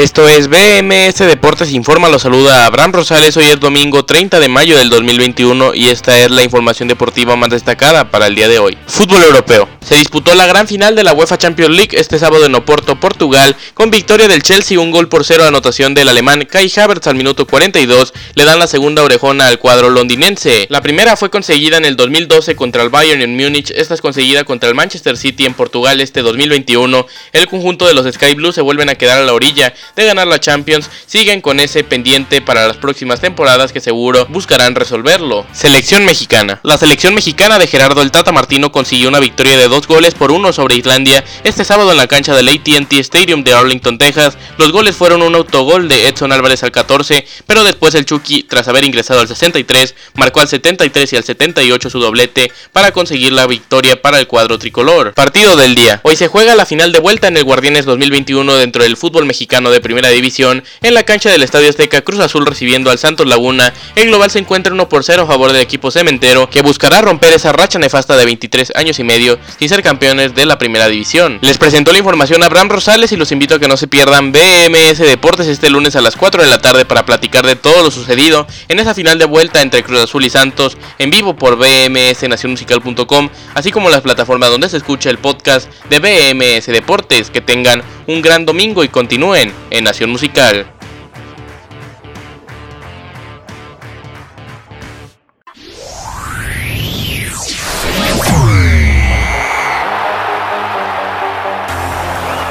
Esto es BMS Deportes Informa, lo saluda Abraham Rosales, hoy es domingo 30 de mayo del 2021 y esta es la información deportiva más destacada para el día de hoy. Fútbol europeo. Se disputó la gran final de la UEFA Champions League este sábado en Oporto, Portugal, con victoria del Chelsea, un gol por cero anotación del alemán Kai Havertz al minuto 42, le dan la segunda orejona al cuadro londinense. La primera fue conseguida en el 2012 contra el Bayern en Múnich, esta es conseguida contra el Manchester City en Portugal este 2021. El conjunto de los Sky Blues se vuelven a quedar a la orilla de ganar la Champions, siguen con ese pendiente para las próximas temporadas que seguro buscarán resolverlo. Selección mexicana. La selección mexicana de Gerardo el Tata Martino consiguió una victoria de dos goles por uno sobre Islandia este sábado en la cancha del ATT Stadium de Arlington, Texas. Los goles fueron un autogol de Edson Álvarez al 14, pero después el Chucky, tras haber ingresado al 63, marcó al 73 y al 78 su doblete para conseguir la victoria para el cuadro tricolor. Partido del día. Hoy se juega la final de vuelta en el Guardianes 2021 dentro del fútbol mexicano de Primera División, en la cancha del Estadio Azteca Cruz Azul recibiendo al Santos Laguna, el global se encuentra 1 por 0 a favor del equipo cementero, que buscará romper esa racha nefasta de 23 años y medio y ser campeones de la Primera División. Les presentó la información Abraham Rosales y los invito a que no se pierdan BMS Deportes este lunes a las 4 de la tarde para platicar de todo lo sucedido en esa final de vuelta entre Cruz Azul y Santos en vivo por bmsnacionmusical.com, así como las plataformas donde se escucha el podcast de BMS Deportes. Que tengan un gran domingo y continúen en Nación Musical.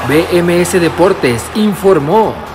BMS Deportes informó.